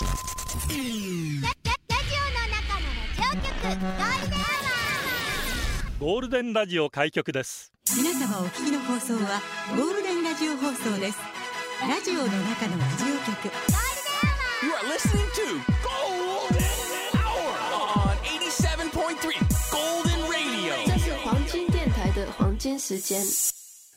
ゴールデンラジオ開局です皆様お聞きの放送はゴールデンラジオ放送ですラジオの中のラジオ局 You are listening to Golden Hour on 87.3 Golden Radio. 这是黄金电台的黄金时间。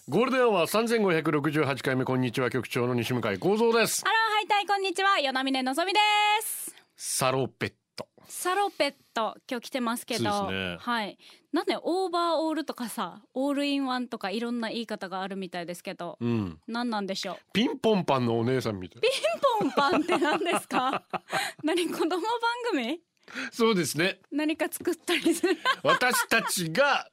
ゴールデンは三千五百六十八回目こんにちは局長の西向井光三ですハローハイタイこんにちは与那嶺のぞみです。サロペット。サロペット今日来てますけど。ね。はい。なんでオーバーオールとかさオールインワンとかいろんな言い方があるみたいですけど。うん。何なんでしょう？ピンポンパンのお姉さんみたい。ピンポンパンって何ですか？何子供番組？そうですね。何か作ったりする。私たちが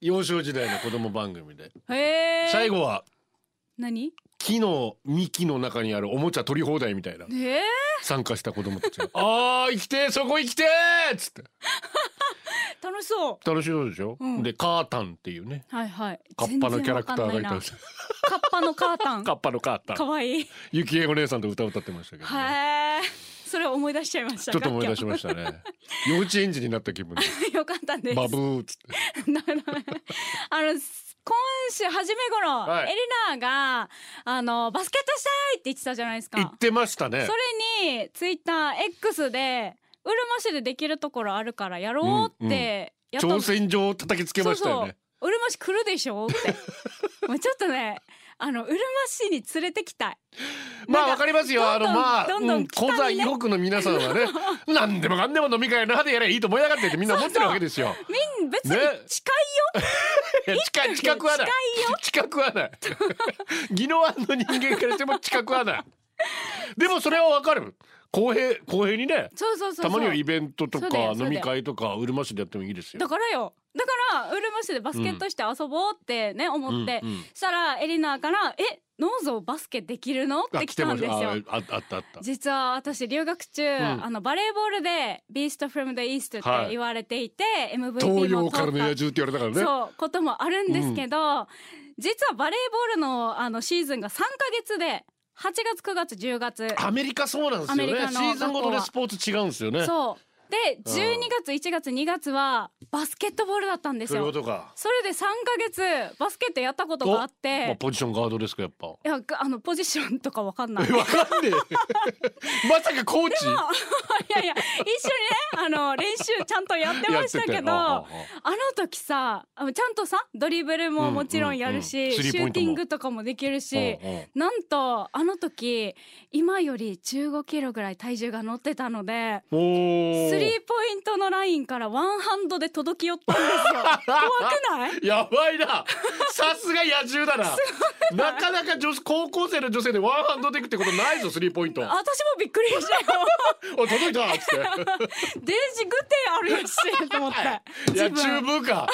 幼少時代の子供番組で。へえ最後は何？木の幹の中にあるおもちゃ取り放題みたいな。え。ー、参加した子供たちが。あー生きてーそこ生きてーっつって。楽しそう。楽しそうでしょ、うん。でカータンっていうね。はいはい。カッパのキャラクターがいたんです。カッパのカータン。カッパのカータン。かわいい。雪絵お姉さんと歌を歌ってましたけど、ね、へえそれ思い出しちゃいました。ちょっと思い出しまししたね。幼稚園児になった気分で。た よかったです。バブーっつって。あの今週初め頃、はい。エリナがあのバスケットしたいって言ってたじゃないですか。言ってましたね。それにツイッター X でうるま市でできるところあるからやろうってやったん挑戦状を叩きつけましたよね。そうるま市来るでしょって。もうちょっとねあのうるま市に連れてきたい。まあわかりますよ。あのどんどんまあどんどんうん北にね。コザ以北の皆さんはね 何でもかんでも飲み会那覇でやればいいと思いやがってってみんな思ってるわけですよ。みん別ね。に近いよ、いや近い近くはない。近くはない。宜野湾の人間からしても近くはない。でもそれはわかる。公平公平にねそうそうそうそう。たまにはイベントとか飲み会とかうるま市でやってもいいですよ。だからよ。だからうるま市でバスケットして遊ぼうってね、思って、うんうん。したらエリナから「えノーゾーバスケできるの?」って来たんですよ。あったあった。実は私留学中、ん。あのバレーボールで「 Beast from the East」って言われていて、東 MVP 洋も取ったからの野獣って言われたからね。そうこともあるんですけど、実はバレーボールのあのシーズンが3ヶ月で8月9月10月。アメリカそうなんですよね。シーズンごとでスポーツ違うんですよね。そうで12月1月2月はバスケットボールだったんですよ。それで3ヶ月バスケットやったことがあっまあてポジションガードですかやっぱ。いやがあのポジションとかわかんない。かんねえ。まさかコーチ？やいや一緒にねあの練習ちゃんなんてましたけどやあってて。の時さちゃんとさドリブルももちろんやるし、うんうんうん。シューティングとかもできるし、うんうん。なんとあの時今より15キロぐらい体重が乗ってたのでおースリーポイントのラインからワンハンドで届き寄ったんですよ。怖くない？やばいな。さすが野獣だな。なかなか女子高校生の女性でワンハンドでいくってことないぞスリーポイント。あ私もびっくりしたよ。届いたっつって。デージグテあるやしと思って。い。や自分。中部か。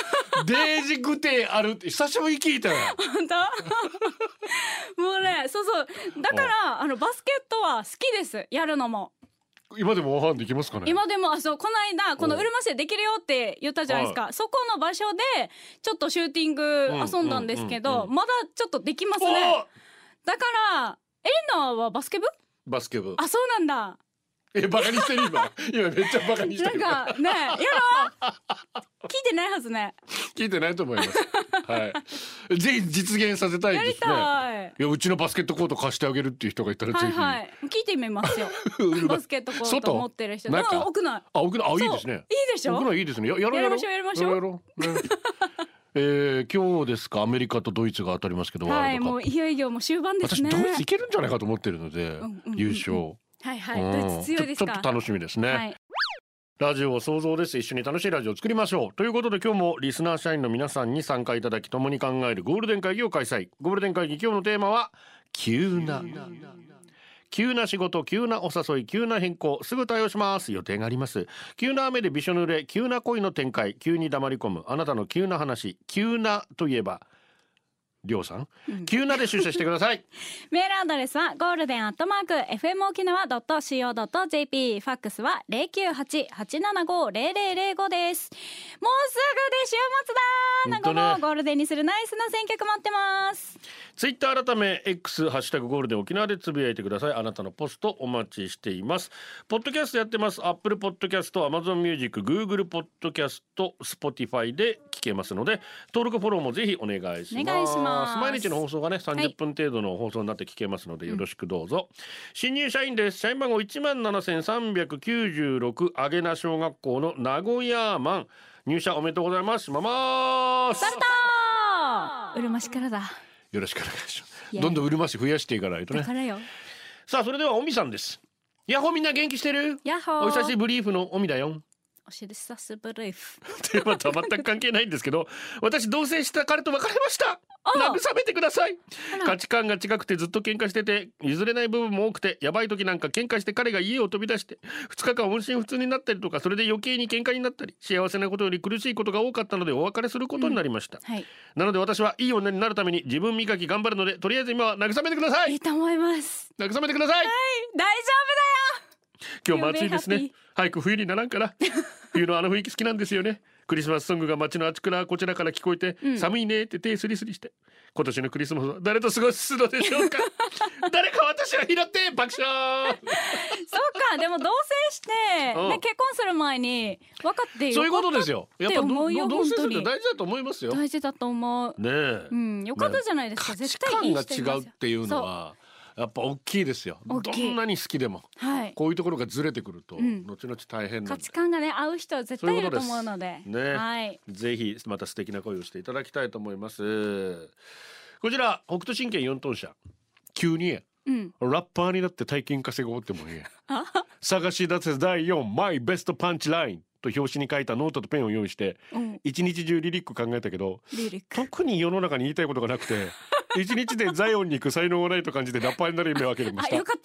デージグテある。って久しぶりに聞いたよ。本当？もうねそうそう。だからあのバスケットは好きです。やるのも今でもワンハンドできますかね？今でもあそうこの間このおうるま市でできるよって言ったじゃないですか、そこの場所でちょっとシューティング遊んだんですけど、うんうんうん。うんまだちょっとできますね。おだからエレナはバスケ部？バスケ部。あそうなんだえバカにしてる今。今めっちゃバカにしてなんるかねやろ聞いてないはずね。聞いてないと思います。はい。ぜひ実現させたいですね。たい。いやうちのバスケットコート貸してあげるっていう人がいたらぜひ、はいはい。聞いてみますよ。バスケットコート外？持ってる人。中？うん屋内あ、奥の、あ、いいですね。いいでしょ？奥のいいですね。や、やろうやりましょうやりましょう。やろうね。えー、今日ですか、アメリカとドイツが当たりますけど、ワはいもう。いよいよもう終盤です私、ねドイツいけるんじゃないかと思ってるので、んうんうん。優勝。はいはいうんドイツ強いですか？ちょちょっと楽しみですね。はいラジオを想像です。一緒に楽しいラジオを作りましょう。ということで今日もリスナー社員の皆さんに参加いただき共に考えるゴールデン会議を開催。ゴールデン会議今日のテーマは急な。急な仕事、急なお誘い、急な変更、すぐ対応します。予定があります。急な雨でびしょ濡れ、急な恋の展開、急に黙り込む、あなたの急な話、急なといえば、りょうさん、急なで出社してください。メールアドレスはゴールデンアットマーク FM 沖縄 .co.jp ファックスは098-875-0005です。もうすぐで週末だなんかもうゴールデンにするナイスな選曲待ってますツイッター改め X ハッシュタグゴールデン沖縄でつぶやいてください。あなたのポストお待ちしています。ポッドキャストやってます。アップルポッドキャスト Amazon Music Google ポッドキャスト Spotify で聞けますので登録フォローもぜひお願いします。お願いします。毎日の放送がね30分程度の放送になって聞けますのでよろしくどうぞ、新入社員です。社員番号1万7396上げな小学校の名古屋マン。入社おめでとうございます。します。スタートうるま市からだよろしくお願いします。どんどんうるまし増やしていかないとね。さあそれではおみさんです。ヤッホーみんな元気してる？ヤッホー。お久しぶりーふのおみだよおしりさすブリーフテーマとは全く関係ないんですけど私同棲した彼と別れました。あ慰めてください。価値観が違くてずっと喧嘩してて譲れない部分も多くてやばい時なんか喧嘩して彼が家を飛び出して2日間音信不通になったりとかそれで余計に喧嘩になったり幸せなことより苦しいことが多かったのでお別れすることになりました、はい。なので私はいい女になるために自分磨き頑張るのでとりあえず今は慰めてください。いいと思います。慰めてください。大丈今日も暑いですね。早く冬にならんから冬のあの雰囲気好きなんですよね。クリスマスソングが街のあちからこちらから聞こえて、うん。寒いねって手スリスリして。今年のクリスマスは誰と過ごすのでしょうか？誰か私を拾って爆笑！そうかでも同棲して、うん。ね、結婚する前に分かってよそういうことですよ。よやっぱど思うよど同棲するって大事だと思いますよ。ね大事だと思う。え、うんよかったじゃないですか、価値絶対いい人い違うっていうのはやっぱ大きいですよ。どんなに好きでも。はい。こういうところがずれてくると、うん。後々大変価値観がね合う人は絶対いると思うのでね。はい。ぜひまた素敵な恋をしていただきたいと思います。こちら北斗神拳4トン車。急にうん。ラッパーになって大金稼ごうってもいい探し出せ第4 My Best Punchline と表紙に書いたノートとペンを用意してうん。一日中リリック考えたけど特に世の中に言いたいことがなくて一日でザイオンに行く才能がないと感じてラッパーになる夢を諦めました。あよかっ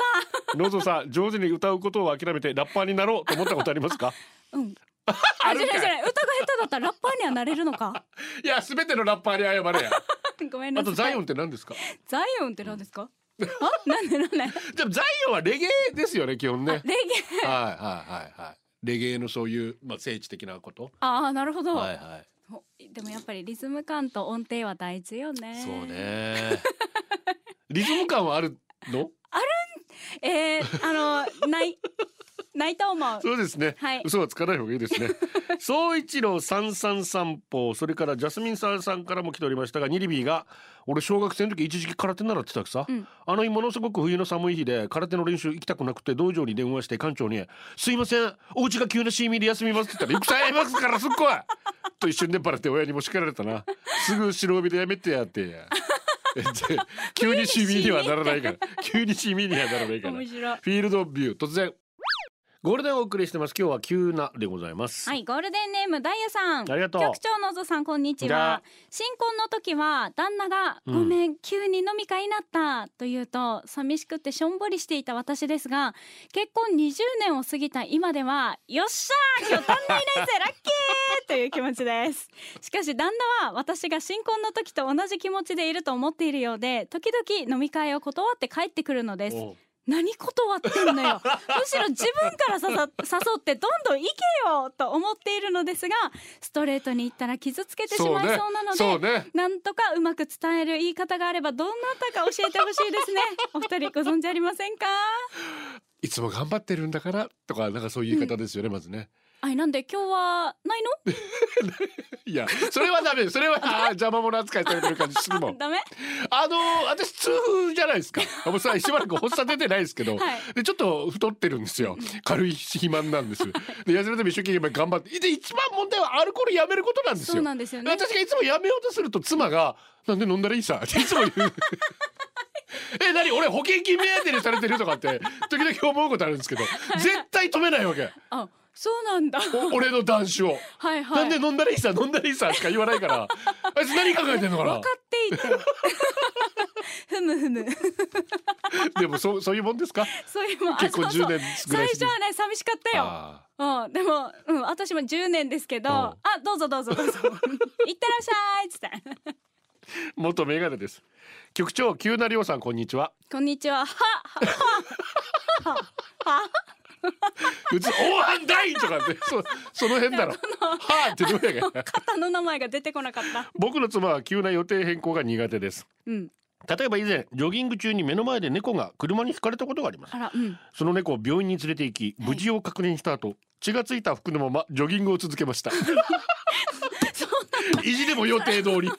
た。ノゾさん上手に歌うことを諦めてラッパーになろうと思ったことありますか？うん。ああじゃないじゃない歌が下手だったらラッパーにはなれるのか。いや全てのラッパーに謝れや。ごめんなさい。あとザイオンって何ですか？ザイオンって何ですか？あ？なんでなんで？でもザイオンはレゲエですよね基本ね。はいレゲエ。はいはいはい。レゲエのそういうまあ聖地的なこと。ああなるほど、はいはい。おでもやっぱりリズム感と音程は大事よねそうね。リズム感はあるの？えー、あのないないと思う。そうですね。はい。嘘はつかない方がいいですね。総一郎三三散歩それからジャスミンサーさんからも来ておりましたがニリビーが俺小学生の時一時期空手習ってたくさ、うん。あの日ものすごく冬の寒い日で空手の練習行きたくなくて道場に電話して館長に「すいませんお家が急なシーミーで休みます」って言ったら「戦いますからすっごい! 」と一瞬でバレて親にも叱られたな。すぐ白帯でやめてやって。急にシーミーにはならないから。急にシーミーにはならないから。フィールドビュー突然ゴールデンお送りしてます今日は急なでございます、はい、ゴールデンネームダイヤさん。ありがとう局長のぞさん、こんにちは。新婚の時は、旦那が、うんごめん、急に飲み会になった。と言うと、寂しくてしょんぼりしていた私ですが、結婚20年を過ぎた今では、よっしゃー今日旦那いないぜラッキーという気持ちです。しかし、旦那は私が新婚の時と同じ気持ちでいると思っているようで、時々飲み会を断って帰ってくるのです。何断ってんのよ。むしろ自分から誘誘ってどんどん行けよと思っているのですがストレートに言ったら傷つけてしまいそうなのでそうね。なんとかうまく伝える言い方があればどんなったか教えてほしいですね。お二人ご存知ありませんか？いつも頑張ってるんだからとかなんかそういう言い方ですよね、まずねはいなんで今日はない いやそれはダメ。それは邪魔者扱いされてる感じするもん。の ダメ？あのー私痛風じゃないですか。もうさしばらく発作出てないですけど、はい。でちょっと太ってるんですよ。軽い肥満なんです。で痩せるために一生懸命頑張って。で一番問題はアルコールやめることなんですよ。そうなんですよね。私がいつもやめようとすると妻が「なんで飲んだらいいさ」っていつも言うえ何？俺保険金目当てにされてる？とかって時々思うことあるんですけど。絶対止めないわけ。あそうなんだ。お俺の男子を、はいはい。なんで飲んだらいいさ飲んだらいいさしか言わないから。あいつ何考えてんのかな？分かっていて。ふむふむ。でもそうそういうもんですか？そういうもん。あ結婚そうそう。10年最初はね寂しかったよ。あうん、でも、うん、私も10年ですけど、うん。あ、どうぞどうぞどうぞ。いってらっしゃいっつって。ー元メガネです。局長急なりょうさんこんにちは。こんにちは。は、は、は、は、は、普通「おわんだい!」とかってそその辺だろ「はあ」ってどうやが肩の名前が出てこなかった。僕の妻は急な予定変更が苦手です。うん。例えば以前ジョギング中に目の前で猫が車にひかれたことがあります。うん。その猫を病院に連れて行き無事を確認した後、血がついた服のままジョギングを続けました。意地でも予定通り。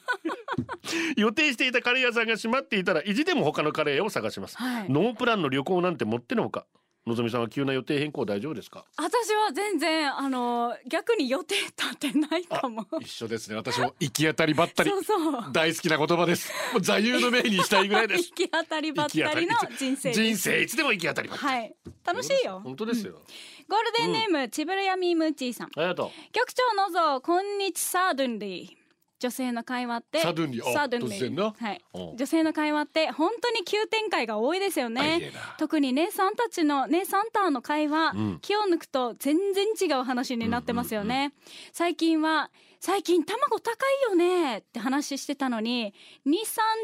予定していたカレー屋さんが閉まっていたら意地でも他のカレー屋を探します、はい。ノープランの旅行なんてもってのほかのぞみさんは急な予定変更大丈夫ですか？私は全然あの逆に予定立ってないかも。一緒ですね。私も行き当たりばったり。そうそう。大好きな言葉です。座右の銘にしたいぐらいです。行き当たりばったりの人生人生いつでも行き当たりばったり。はい。楽しいよ。本当ですよ、ゴールデンネーム、ちぶるやみーむーちーさん。ありがと局長のぞこんにちサードゥンリー女性の会話ってサドゥンリーあサードゥンリ突然な？はい。うん。女性の会話って本当に急展開が多いですよね。特に姉さんたちの姉さんターの会話、うん。気を抜くと全然違う話になってますよね、最近は最近卵高いよねって話してたのに23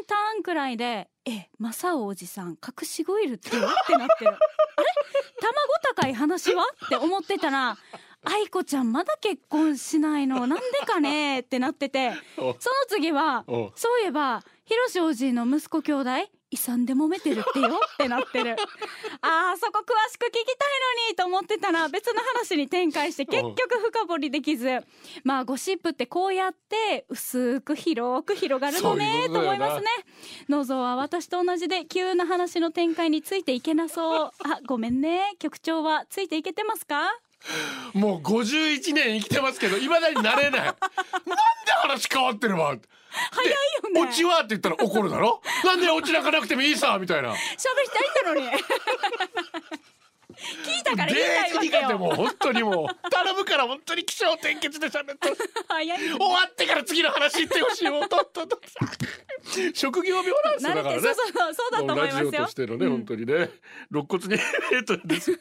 ターンくらいでえマサオおじさん隠し子いるってってなってる。あれ？卵高い話は？って思ってたら愛子ちゃんまだ結婚しないの？なんでかね？ってなってて。お。その次はお。そういえば広志王子の息子兄弟遺産で揉めてるってよ？ってなってる。あーそこ詳しく聞きたいのにと思ってたら別の話に展開して結局深掘りできず。まあゴシップってこうやって薄く広く広がるのねと思いますね。のぞは私と同じで急な話の展開についていけなそう。あごめんね。局長はついていけてますか？もう51年生きてますけどいまだになれない。なんで話変わってるわ。早いよね。オチはって言ったら怒るだろ？なんでオチ泣かなくてもいいさみたいな。喋りたいんだのに。聞 いたから言いたいわデージ苦手もう本当にもう 頼むから本当に気象転結で喋って早いよ終わってから次の話言ってほしいもうとっとっと職業病なんですよだからね。てそうそうそうだと思いますよ。ラジオとしてのね、本当にね。肋骨にメートルです。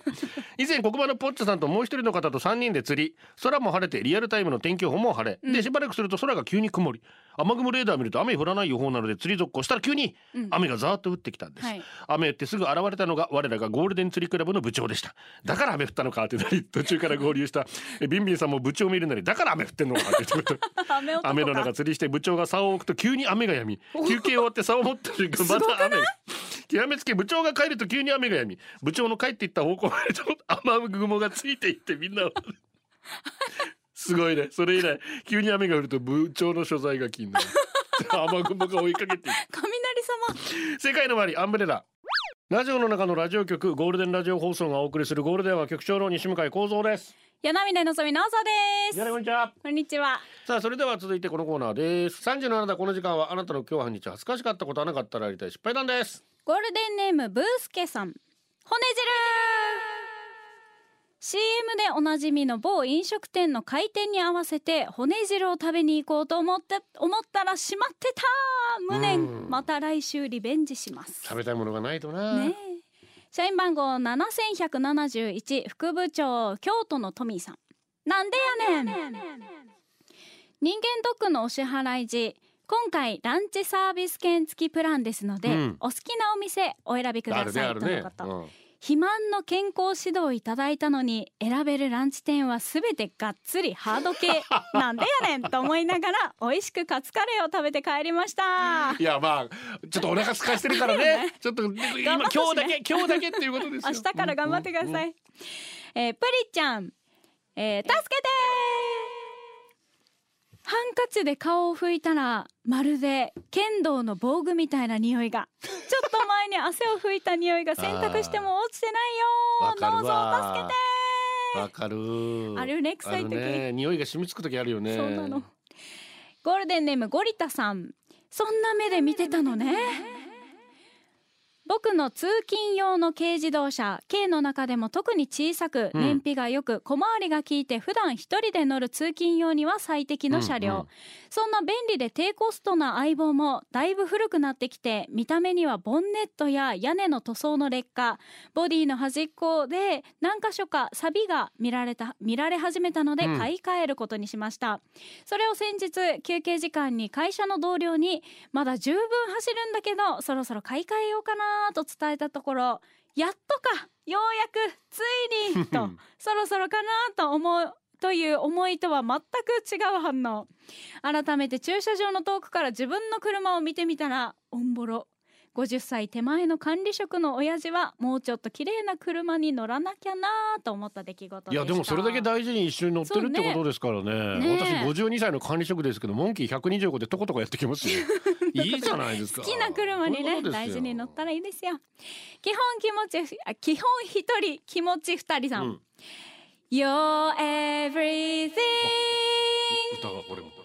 以前黒板のポッチョさんともう一人の方と3人で釣り。空も晴れてリアルタイムの天気予報も晴れ、でしばらくすると空が急に曇り雨雲レーダー見ると雨降らない予報なので釣り続行したら急に雨がザーッと降ってきたんです、はい。雨降ってすぐ現れたのが我らがゴールデン釣りクラブの部長でした。だから雨降ったのかってなり途中から合流した。えビンビンさんも部長を見るなりだから雨降ってんのかって言って 雨の中釣りして部長が竿を置くと急に雨が止み。休憩終わって竿を持った瞬間また雨。が極めつけ部長が帰ると急に雨が止み。部長の帰っていった方向までと雨雲がついていってみんなをすごいね。それ以来急に雨が降ると部長の所在が気になる。雨雲が追いかけていく。雷様。世界の周りアンブレラ。ラジオの中のラジオ局ゴールデンラジオ放送がお送りするゴールデンは局長の西向井光三です。柳根のぞみのぞです。こんにちは。こんにちは。さあそれでは続いてこのコーナーです。3時のあなたこの時間はあなたの今日半日恥ずかしかったことはなかったらやりたい失敗談です。ゴールデンネームブースケさん。骨汁 CM でおなじみの某飲食店の開店に合わせて骨汁を食べに行こうと思って思ったら閉まってた。無うん。念また来週リベンジします。食べたいものがないとな、ねえ。社員番号7171副部長京都のトミーさん。なんでやねん。人間ドックのお支払い時今回ランチサービス券付きプランですので、うん。お好きなお店お選びくださいあるねあるね。とのこと、うん肥満の健康指導をいただいたのに選べるランチ店はすべてがっつりハード系 なんでやねんと思いながら美味しくカツカレーを食べて帰りました。いやまあちょっとお腹空かしてるからね。ちょっと今頑張って今日だけ今日だけっていうことですよ。明日から頑張ってください、うんうん。えープリちゃん、えー助けてハンカチで顔を拭いたらまるで剣道の防具みたいな匂いが。ちょっと前に汗を拭いた匂いが洗濯しても落ちてないよ。どうぞわ助けて。わかる。あるね。臭い時ね匂いが染みつく時あるよね。そうなの。ゴールデンネームゴリタさん。そんな目で見てたのね僕の通勤用の軽自動車 K の中でも特に小さくうん。燃費が良く小回りが効いて普段一人で乗る通勤用には最適の車両、うんうん。そんな便利で低コストな相棒もだいぶ古くなってきて見た目にはボンネットや屋根の塗装の劣化ボディの端っこで何箇所か錆が見られた見られ始めたのでうん。買い替えることにしました、それを先日休憩時間に会社の同僚にまだ十分走るんだけどそろそろ買い替えようかなと伝えたところやっとかようやくついにとそろそろかなと思うという思いとは全く違う反応。改めて駐車場の遠くから自分の車を見てみたらオンボロ50歳手前の管理職の親父はもうちょっと綺麗な車に乗らなきゃなと思った出来事いやでもそれだけ大事に一緒に乗ってるってことですからね。ね。私52歳の管理職ですけどモンキー125でとことこやってきますよ いいじゃないですか。好きな車にね大事に乗ったらいいですよ。基本気持ちあ基本一人気持ち二人さん、うん。You're everything. 歌がこれも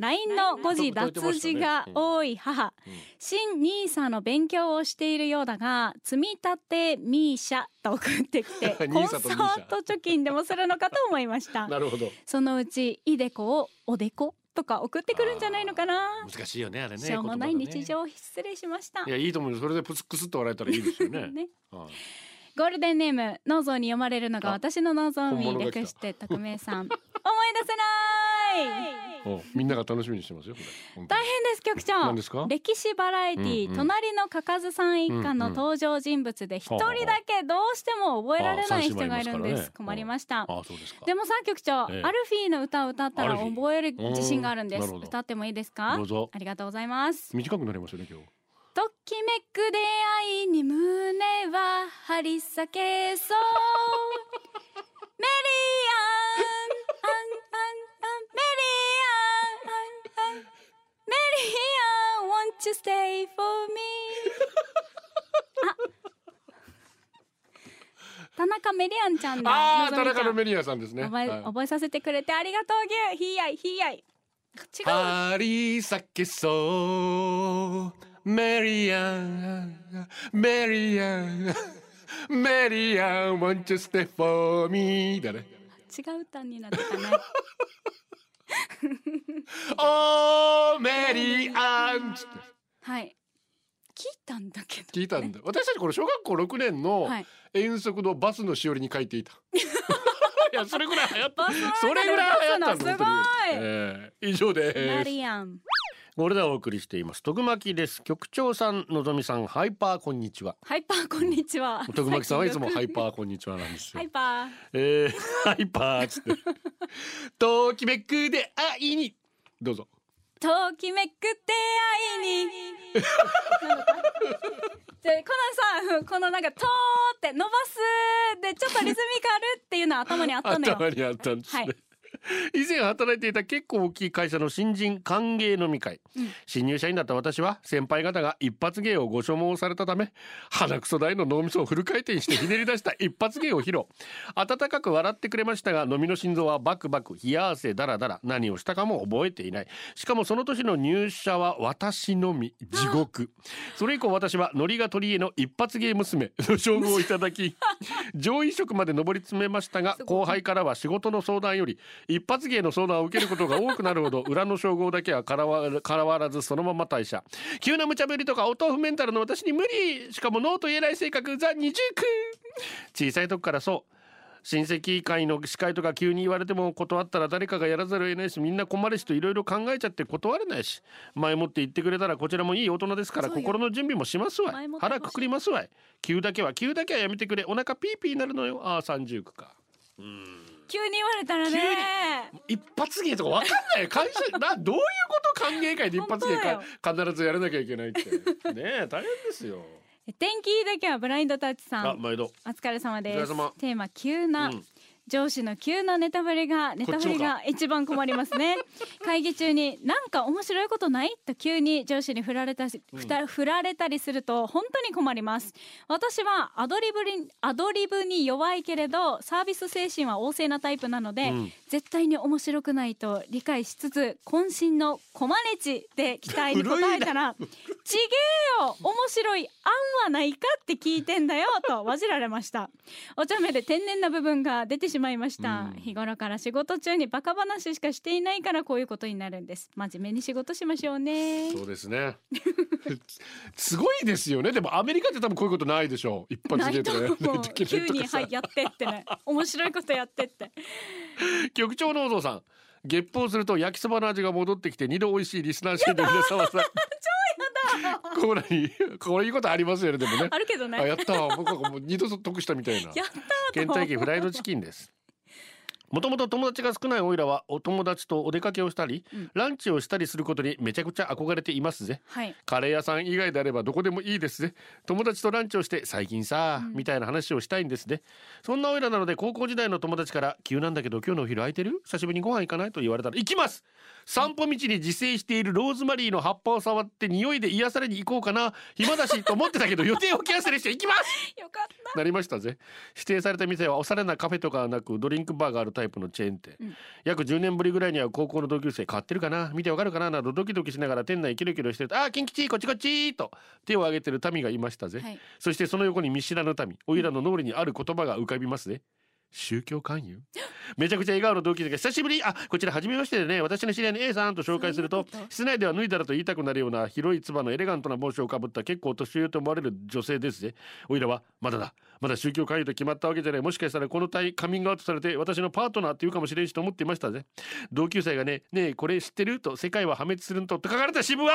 LINE の誤字脱字が多い母、新ニーサの勉強をしているようだが積み立てミーシャと送ってきて コンサート貯金でもするのかと思いました。なるほど。そのうちイデコをおでこ？とか送ってくるんじゃないのかな？難しいよねあれねしょうもない日常失礼しました。いやいいと思うよ。それでクスクスっと笑えたらいいですよね。ね。はいゴールデンネームノーゾーに読まれるのがあ私のノーゾーに本物が来た略して匿名さん。思い出せない！おみんなが楽しみにしてますよ大変です局長。何ですか？歴史バラエティー、うんうん。隣のかかずさん一家の登場人物で一人だけどうしても覚えられない人がいるんです。困りました。でもさ局長、ええ。アルフィーの歌を歌ったら覚える自信があるんです。歌ってもいいですか？どうぞ。ありがとうございます。短くなりますよね今日。ときめく出会いに胸は張り裂けそう。メリア won't you stay for me? あ 田中メリアンちゃんだ。ああ田中のメリアさんですね。覚え,、はい。覚えさせてくれてありがとうぎゅひいやいひいやい。違う。張り裂けそう。メリアンメリアンメリアン want you stay for me? だね。違う歌になってたね おーメリアンはい。聞いたんだけど、聞いたんだ。私たちこれ小学校6年のはい。遠足のバスのしおりに書いていた。いやそれぐらい流行った。それぐらい流行ったん歌つのすごい。えー以上マです。リアンこれでお送りしています。徳巻です。局長さんのぞみさん。ハイパーこんにちは。ハイパーこんにちは。徳巻さんはいつも ハイーパーこんにちはなんですよ。ハイパー。えー、ハイパーっつって。ときめくで愛に。どうぞ。ときめく出会いに。でこのさこのなんか「と」って伸ばすでちょっとリズミカルっていうのは頭にあったのよ。頭にあったんですね、はい 以前働いていた結構大きい会社の新人歓迎飲み会、新入社員だった私は先輩方が一発芸をご所望されたため鼻くそ大の脳みそをフル回転してひねり出した一発芸を披露。温かく笑ってくれましたが飲みの心臓はバクバク冷や汗だらだら何をしたかも覚えていない。しかもその年の入社は私のみ地獄。それ以降私はノリが取り柄の一発芸娘の称号をいただき 上位職まで上り詰めましたが後輩からは仕事の相談より一発芸の相談を受けることが多くなるほど裏の称号だけはからわ からわらずそのまま退社。急な無茶ぶりとかお豆腐メンタルの私に無理しかもノーと言えない性格。ザ二重苦。小さい時からそう。親戚会の司会とか急に言われても断ったら誰かがやらざるを得ないしみんな困るしといろいろ考えちゃって断れないし。前もって言ってくれたらこちらもいい大人ですから心の準備もしますわい。腹くくりますわい。急だけは急だけはやめてくれ。お腹ピーピーになるのよ。ああ三十区か急に言われたらね。一発芸とかわかんない会社などういうこと歓迎会で一発芸か必ずやらなきゃいけないって。ねえ大変ですよ。天気だけはブラインドタッチさん。あ毎度。お疲れ様です。テーマ急な、うん上司の急なネタバレがネタバレが一番困りますね。会議中になんか面白いことない？と急に上司に振られたし、ふた振られたりすると本当に困ります。私はアドリブにアドリブに弱いけれどサービス精神は旺盛なタイプなので、うん。絶対に面白くないと理解しつつ渾身のコマネチで期待に応えたら「ちげえよ。面白い案はないか?」って聞いてんだよとわじられました。お茶目で天然な部分が出てしまいました、日頃から仕事中にバカ話しかしていないからこういうことになるんです。真面目に仕事しましょうね。そうですね。すごいですよね。でもアメリカって多分こういうことないでしょう。一発芸とか急にはいやってってね。面白いことやってって。局長のお父さん。月報すると焼きそばの味が戻ってきて二度美味しいリスナーシーンの皆様さ これにこういうことありますよねでもね。あるけどね。あやったわ僕はもう二度と得したみたいな。やったーと倦怠期フライドチキンです。もともと友達が少ないオイラはお友達とお出かけをしたり、うん。ランチをしたりすることにめちゃくちゃ憧れていますぜ。はい。カレー屋さん以外であればどこでもいいですね友達とランチをして最近さ、みたいな話をしたいんですねそんなオイラなので高校時代の友達から急なんだけど今日のお昼空いてる？久しぶりにご飯行かない？と言われたら行きます散歩道に自生しているローズマリーの葉っぱを触って匂いで癒されに行こうかな。暇だしと思ってたけど 予定をキャンセルして行きます。よかった。なりましたぜ。指定された店はおしゃれなカフェとかはなくドリンクバーがあるタイプのチェーン店、うん。約10年ぶりぐらいには高校の同級生変わってるかな？見てわかるかななどドキドキしながら店内キロキロしてると「あー金吉こっちこっち!」と手を挙げてる民がいましたぜ、はい。そしてその横に見知らぬ民。おいらの脳裏にある言葉が浮かびますね宗教勧誘？めちゃくちゃ笑顔の同級生が久しぶり。あこちら初めましてでね私の知り合いの A さんと紹介すると室内では脱いだらと言いたくなるような広いつばのエレガントな帽子をかぶった結構年上と思われる女性ですぜ。おいらはまだだ。まだ宗教勧誘と決まったわけじゃないもしかしたらこの体カミングアウトされて私のパートナーっていうかもしれんしと思っていましたぜ。同級生がね「ねえこれ知ってる?」と「世界は破滅するんと」と書かれた支部は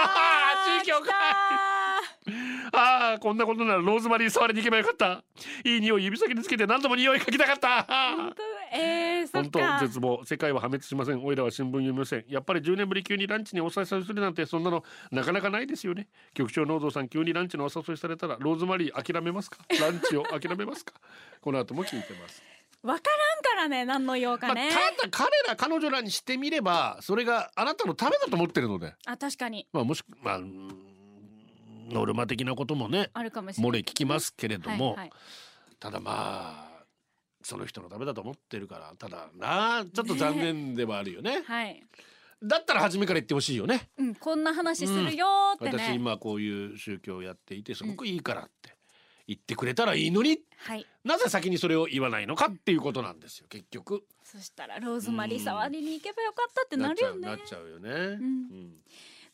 宗教勧来た ああこんなことならローズマリー触りに行けばよかった。いい匂い指先につけて何度も匂い嗅ぎたかった。ー本当えー、本当か絶望。世界は破滅しません。おいらは新聞読みません。やっぱり10年ぶり急にランチにお誘いするなんてそんなのなかなかないですよね。局長農道さん急にランチのお誘いされたらローズマリー諦めますか？ランチを諦めますか？この後も聞いてます、わからんからね何の用かまあ、ね、ただ彼ら彼女らにしてみればそれがあなたのためだと思ってるので。あ確かに。まあもしまあノルマ的なこともねあるかもしれない。漏れ聞きますけれども、はいはい。ただまあその人のためだと思ってるからただなちょっと残念ではあるよね。はい、だったら初めから言ってほしいよね。うん、こんな話するよーってね、私今こういう宗教をやっていてすごくいいからって言ってくれたらいいのにはい。なぜ先にそれを言わないのかっていうことなんですよ結局。そしたらローズマリー触りに行けばよかったってなるよね。なっちゃうよね、うん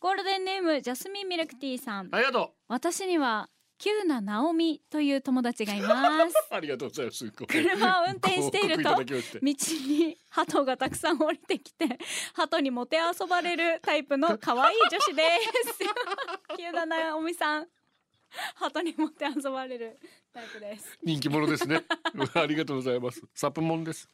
ゴールデンネームジャスミンミルクティーさん。ありがと私にはキューナナオミという友達がいます。う ありがとうございます。車を運転していると道に鳩がたくさん降りてきて鳩にもてあそばれるタイプの可愛い女子です。キューナナオミさん 鳩にもてあそばれるタイプです。人気者ですね。ありがとうございます。サプモンです。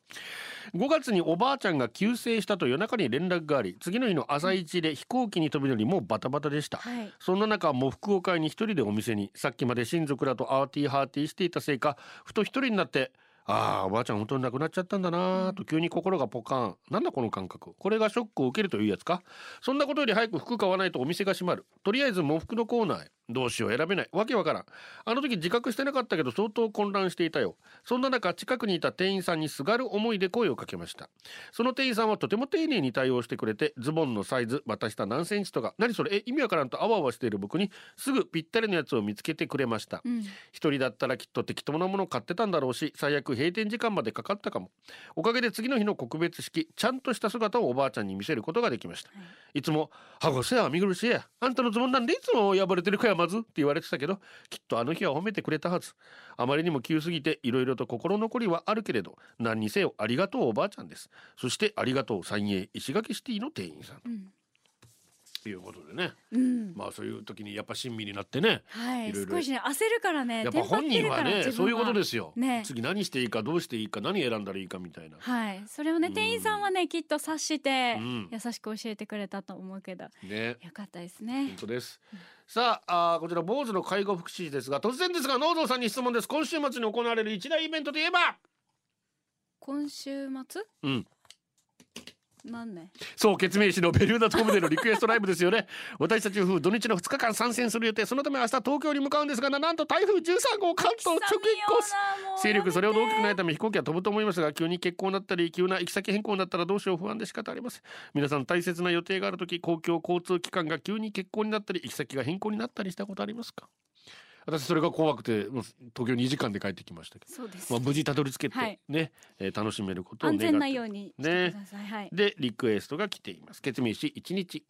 5月におばあちゃんが急逝したと夜中に連絡があり次の日の朝一で飛行機に飛び乗りもうバタバタでした、はい。そんな中もう福岡に一人でお店に。さっきまで親族らとアーティーハーティーしていたせいかふと一人になってああおばあちゃん本当に亡くなっちゃったんだなーと急に心がポカーン。なんだこの感覚。これがショックを受けるというやつか？そんなことより早く服買わないとお店が閉まる。とりあえず喪服のコーナーへ。どうしよう選べない。わけわからん。あの時自覚してなかったけど相当混乱していたよ。そんな中近くにいた店員さんにすがる思いで声をかけました。その店員さんはとても丁寧に対応してくれてズボンのサイズ股下何センチとか。何それ？え意味わからんとあわあわしている僕にすぐぴったりのやつを見つけてくれました。うん。一人だったらきっと適当なものを買ってたんだろうし最悪閉店時間までかかったかも。おかげで次の日の告別式ちゃんとした姿をおばあちゃんに見せることができました、い、つも「はごせや見苦しいやあんたのズボンなんでいつも破れてるかやまず」って言われてたけどきっとあの日は褒めてくれたはず。あまりにも急すぎていろいろと心残りはあるけれど何にせよありがとうおばあちゃんです。そしてありがとう三栄石垣シティの店員さん。うんということでね。うん。まあそういう時にやっぱ親身になってね。はい。いろいろ。少しね焦るからねやっぱ本人はねそういうことですすよ、ね。次何していいかどうしていいか何選んだらいいかみたいな。はい。それをねうん店員さんはねきっと察してうん。優しく教えてくれたと思うけどね。よかったですね。本当です、さああーこちら坊主の介護福祉士ですが突然ですが農道さんに質問です。今週末に行われる一大イベントといえば？今週末？うん何ね。そう決命師のベルーナトームでのリクエストライブですよね。私たち夫婦土日の2日間参戦する予定。そのため明日東京に向かうんですがななんと台風13号関東直撃コース勢力それほど大きくないため飛行機は飛ぶと思いますが急に欠航になったり急な行き先変更になったらどうしよう不安で仕方ありません。皆さん大切な予定がある時公共交通機関が急に欠航になったり行き先が変更になったりしたことありますか？私それが怖くてもう東京2時間で帰ってきましたけど、そうです。まあ、無事たどり着けてはい。ね、えー楽しめることを願って。安全なようにしてください。はい。でリクエストが来ています。決命師1日。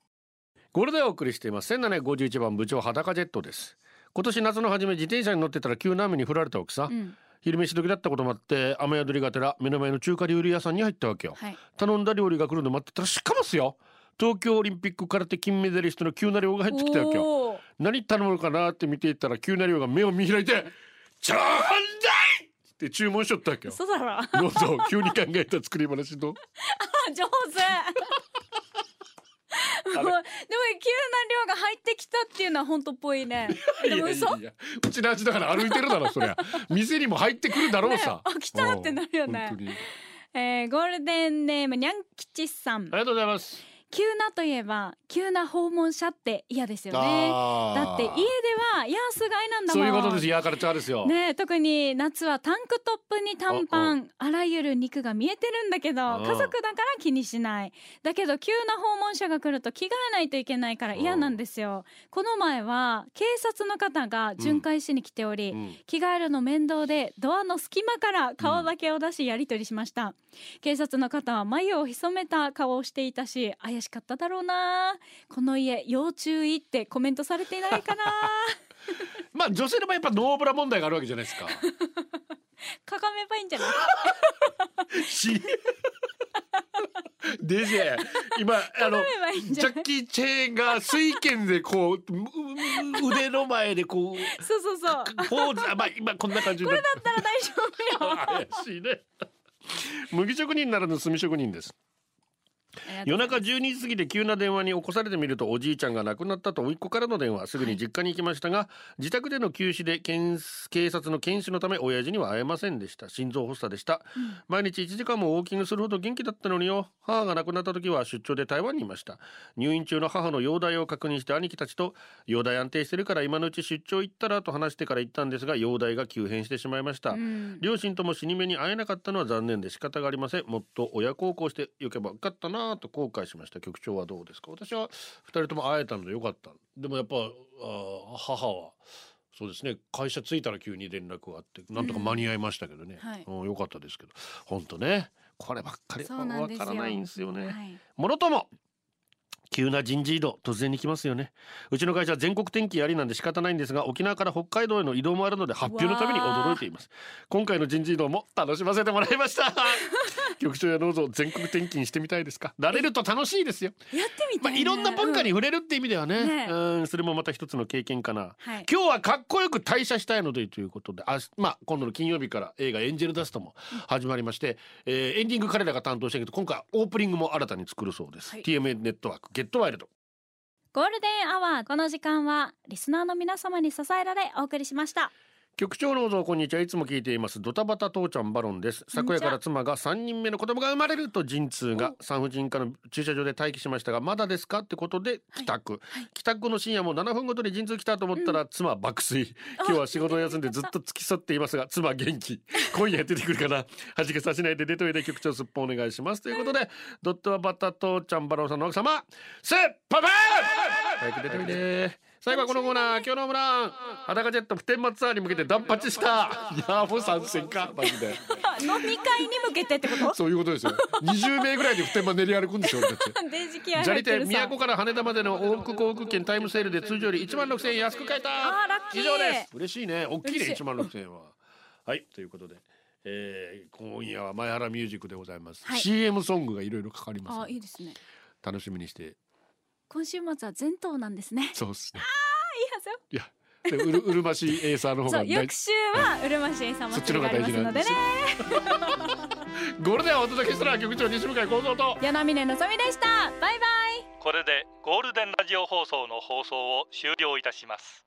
これでお送りしています1751番部長裸ジェットです。今年夏の初め自転車に乗ってたら急な雨に降られたわけさ、うん。昼飯時だったこともあって雨宿りがてら目の前の中華料理屋さんに入ったわけよ、はい。頼んだ料理が来るの待ってたらしかますよ。東京オリンピック空手金メダリストの急な量が入ってきたわけよ何頼むのかな？って見ていったら急な量が目を見開いて「ちょうだい!」って注文しとったわけよ。嘘だろ。どうぞ。急に考えた作り話と 上手。でも急な量が入ってきたっていうのは本当っぽいね。いやいやいや。うちの味だから歩いてるだろそりゃ。店にも入ってくるだろうさ、ねあ来たってなるよね。えー、ゴールデンネームにゃんきちさん。ありがとうございます急なといえば急な訪問者って嫌ですよね。だって家ではヤース買いなんだもん。そういうことです。ヤーカルチャーですよ、ねえ特に夏はタンクトップに短パンあらゆる肉が見えてるんだけどうん。家族だから気にしない。だけど急な訪問者が来ると着替えないといけないから嫌なんですよ。この前は警察の方が巡回しに来ており、うん。着替えるの面倒でドアの隙間から顔だけを出しやり取りしました、警察の方は眉を潜めた顔をしていたし怪しかっただろうな。この家要注意ってコメントされていないかな。まあ女性でもやっぱノーブラ問題があるわけじゃないですか。かがめばいいんじゃない？しデジェ今あのジャッキー・チェーンが水拳でこう腕の前でこうそうそうそう。ポーズあまあ今こんな感じになって。だったら大丈夫よ。怪しいね。麦職人ならぬ炭職人です夜中12時過ぎで急な電話に起こされてみるとおじいちゃんが亡くなったと甥っ子からの電話。すぐに実家に行きましたが、自宅での休止で検警察の検視のため親父には会えませんでした。心臓発作でした、毎日1時間もウォーキングするほど元気だったのによ。母が亡くなった時は出張で台湾にいました。入院中の母の容体を確認して兄貴たちと容体安定してるから今のうち出張行ったらと話してから行ったんですが容体が急変してしまいました、うん。両親とも死に目に会えなかったのは残念で仕方がありません。もっと親孝行してよけばよかったなぁと後悔しました。局長はどうですか？私は二人とも会えたのでよかった。でもやっぱあー母はそうですね会社着いたら急に連絡があってなんとか間に合いましたけどね、はい。うんよかったですけど。本当ね。こればっかりわからないんですよね。はい。もろとも急な人事異動突然に来ますよね。うちの会社は全国転勤ありなんで仕方ないんですが沖縄から北海道への移動もあるので発表のために驚いています。今回の人事異動も楽しませてもらいました。局長やどうぞ全国転勤してみたいですか？慣れると楽しいですよ、やってみまあ、たいね。いろんな文化に触れるって意味ではね,、ね。うんそれもまた一つの経験かな。はい。今日はかっこよく退社したいのでということであ、まあ、今度の金曜日から映画「エンジェルダスト」も始まりまして、えーエンディング彼らが担当したけど今回オープニングも新たに作るそうです、はい。 TM NETWORK「Get Wild」ゴールデンアワーこの時間はリスナーの皆様に支えられお送りしました。局長のぞこんにちは。いつも聞いています。ドタバタ父ちゃんバロンです。昨夜から妻が3人目の子供が生まれると陣痛が産婦人科の駐車場で待機しましたがまだですかってことで帰宅、帰宅後の深夜も7分ごとに陣痛来たと思ったら妻爆睡、今日は仕事を休んでずっと付き添っていますが妻元気。今夜出てくるかな。弾けさしないで出といて局長すっぽんお願いします。ということでドタバタ父ちゃんバロンさんの奥様すっぽぽ早く出ておいで最後はこのコーナー今日のムラン裸ジェット普天間ツアーに向けて断髪したいやもう参戦か？マジで。飲み会に向けてってこと？そういうことですよ。20名ぐらいで普天間練り歩くんですよ俺たち。デジ気合砂利店入ってるさ。宮古から羽田までの往復航空券タイムセールで通常より1万6000円安く買えた。あーラッキー。以上です。嬉しいね。大きいね嬉しい。1万6000円は。はいということで、えー、今夜は前原ミュージックでございます、はい。CM ソングがいろいろかかりますあいいですね。楽しみにして今週末は前頭なんですね。そうですね。いいはずよいやでうる うるましエーサーの方が大そう翌週はうるましいさんそっちの祭方が大りがあります事のでねゴールデンをお届けしたのは局長西向井幸三と。柳峰のぞみでした。バイバイ。これでゴールデンラジオ放送の放送を終了いたします